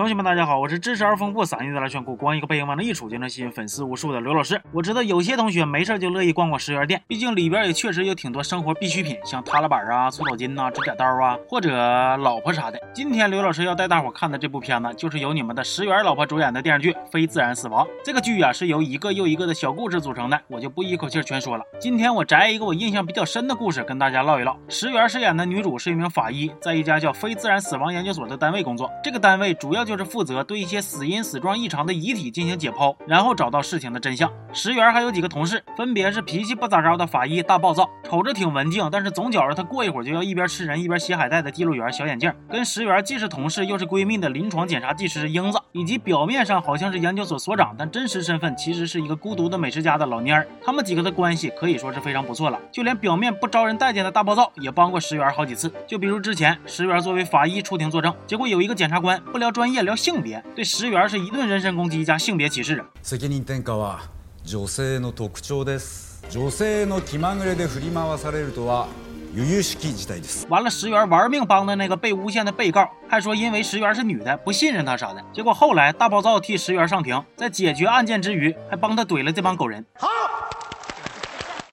同学们，大家好，我是知识而丰富、洒劲的来炫酷、光一个背影往那一杵就能吸引粉丝无数的刘老师。我知道有些同学没事就乐意逛逛十元店，毕竟里边也确实有挺多生活必需品，像踏拉板啊、搓澡巾呐、指甲刀啊，或者老婆啥的。今天刘老师要带大伙看的这部片子，就是由你们的十元老婆主演的电视剧《非自然死亡》。这个剧啊，是由一个又一个的小故事组成的，我就不一口气全说了。今天我摘一个我印象比较深的故事跟大家唠一唠。十元饰演的女主是一名法医，在一家叫非自然死亡研究所的单位工作。这个单位主要就是负责对一些死因死状异常的遗体进行解剖，然后找到事情的真相。石原还有几个同事，分别是脾气不咋着的法医大暴躁，瞅着挺文静，但是总觉着他过一会儿就要一边吃人一边写海带的记录员小眼镜，跟石原既是同事又是闺蜜的临床检查技师英子，以及表面上好像是研究所所长，但真实身份其实是一个孤独的美食家的老蔫儿。他们几个的关系可以说是非常不错了，就连表面不招人待见的大暴躁也帮过石原好几次。就比如之前石原作为法医出庭作证，结果有一个检察官不聊专业聊性别。对石原是一顿人身攻击加性别歧视啊！責任転嫁は女性の特徴です。女性の気まぐれで振り回されるとは由々しき事態です。完了，石原玩命帮的那个被诬陷的被告还说因为石原是女的不信任他啥的。结果后来大暴躁替石原上庭，在解决案件之余还帮他怼了这帮狗人。好。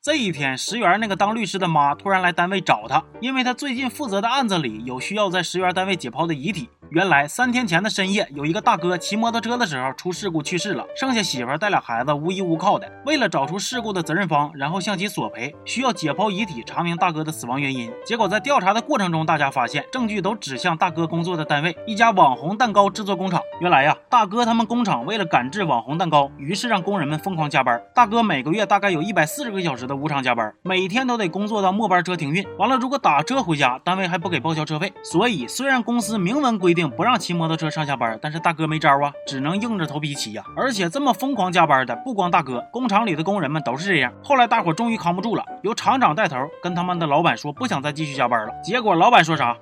这一天，石原那个当律师的妈突然来单位找他，因为他最近负责的案子里有需要在石原单位解剖的遗体。 原来三天前的深夜，有一个大哥骑摩托车的时候出事故去世了，剩下媳妇带俩孩子无依无靠的。为了找出事故的责任方，然后向其索赔，需要解剖遗体，查明大哥的死亡原因。结果在调查的过程中，大家发现证据都指向大哥工作的单位——一家网红蛋糕制作工厂。原来呀，大哥他们工厂为了赶制网红蛋糕，于是让工人们疯狂加班。大哥每个月大概有一百四十个小时的无偿加班，每天都得工作到末班车停运。完了，如果打车回家，单位还不给报销车费。所以，虽然公司明文规定不让骑摩托车上下班，但是大哥没招啊，只能硬着头皮骑呀。而且这么疯狂加班的，不光大哥，工厂里的工人们都是这样。后来大伙终于扛不住了，由厂长带头跟他们的老板说不想再继续加班了。结果老板说啥？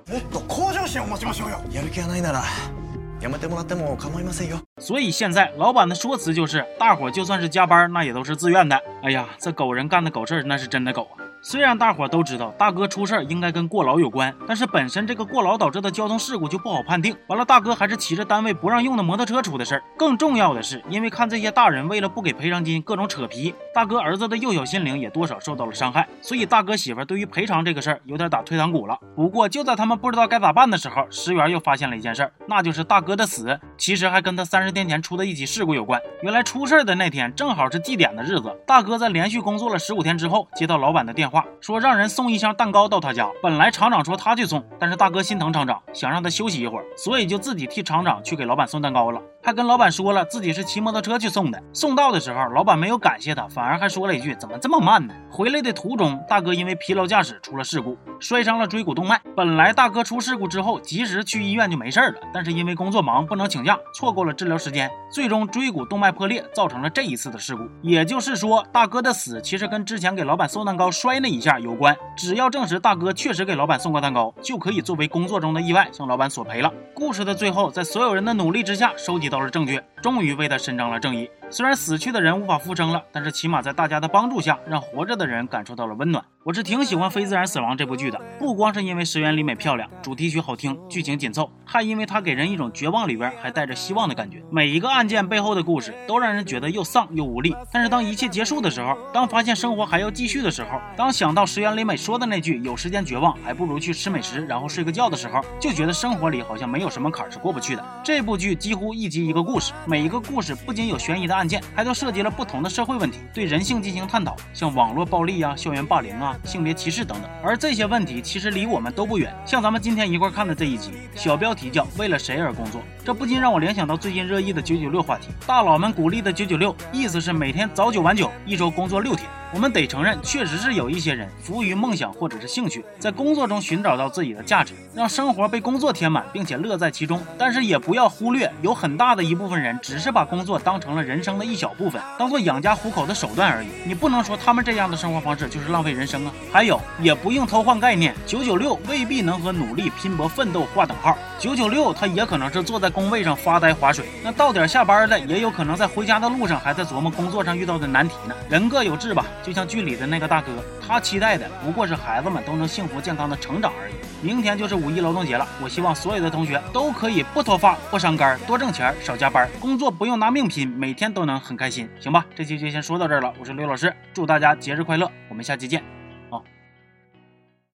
所以现在老板的说辞就是，大伙就算是加班，那也都是自愿的。哎呀，这狗人干的狗事那是真的狗啊！虽然大伙都知道大哥出事儿应该跟过劳有关，但是本身这个过劳导致的交通事故就不好判定。完了，大哥还是骑着单位不让用的摩托车出的事儿。更重要的是，因为看这些大人为了不给赔偿金各种扯皮，大哥儿子的幼小心灵也多少受到了伤害。所以大哥媳妇对于赔偿这个事儿有点打退堂鼓了。不过就在他们不知道该咋办的时候，石原又发现了一件事儿，那就是大哥的死其实还跟他三十天前出的一起事故有关。原来出事的那天正好是祭典的日子，大哥在连续工作了十五天之后接到老板的电话。说让人送一箱蛋糕到他家，本来厂长说他去送，但是大哥心疼厂长，想让他休息一会儿，所以就自己替厂长去给老板送蛋糕了。还跟老板说了自己是骑摩托车去送的。送到的时候，老板没有感谢他，反而还说了一句：“怎么这么慢呢？”回来的途中，大哥因为疲劳驾驶出了事故，摔伤了椎骨动脉。本来大哥出事故之后及时去医院就没事了，但是因为工作忙不能请假错过了治疗时间，最终椎骨动脉破裂，造成了这一次的事故。也就是说，大哥的死其实跟之前给老板送蛋糕摔那一下有关。只要证实大哥确实给老板送过蛋糕，就可以作为工作中的意外向老板索赔了。故事的最后，在所有人的努力之下，收集。到了证据，终于为他伸张了正义。虽然死去的人无法复生了，但是起码在大家的帮助下，让活着的人感受到了温暖。我是挺喜欢《非自然死亡》这部剧的，不光是因为石原里美漂亮，主题曲好听，剧情紧凑，还因为它给人一种绝望里边还带着希望的感觉。每一个案件背后的故事都让人觉得又丧又无力。但是当一切结束的时候，当发现生活还要继续的时候，当想到石原里美说的那句“有时间绝望，还不如去吃美食，然后睡个觉”的时候，就觉得生活里好像没有什么坎是过不去的。这部剧几乎一集一个故事，每每一个故事不仅有悬疑的案件，还都涉及了不同的社会问题，对人性进行探讨，像网络暴力啊、校园霸凌啊。性别歧视等等，而这些问题其实离我们都不远。像咱们今天一块看的这一集，小标题叫“为了谁而工作”，这不禁让我联想到最近热议的“九九六”话题。大佬们鼓励的“九九六”，意思是每天早九晚九，一周工作六天。我们得承认，确实是有一些人服务于梦想或者是兴趣，在工作中寻找到自己的价值，让生活被工作填满，并且乐在其中。但是也不要忽略，有很大的一部分人只是把工作当成了人生的一小部分，当做养家糊口的手段而已。你不能说他们这样的生活方式就是浪费人生啊！还有，也不用偷换概念，九九六未必能和努力拼搏奋斗划等号。九九六，他也可能是坐在工位上发呆划水。那到点下班的，也有可能在回家的路上还在琢磨工作上遇到的难题呢。人各有志吧。就像剧里的那个大哥，他期待的不过是孩子们都能幸福健康的成长而已。明天就是五一劳动节了，我希望所有的同学都可以不脱发、不伤肝、多挣钱、少加班，工作不用拿命拼，每天都能很开心，行吧？这期就先说到这儿了，我是刘老师，祝大家节日快乐，我们下期见。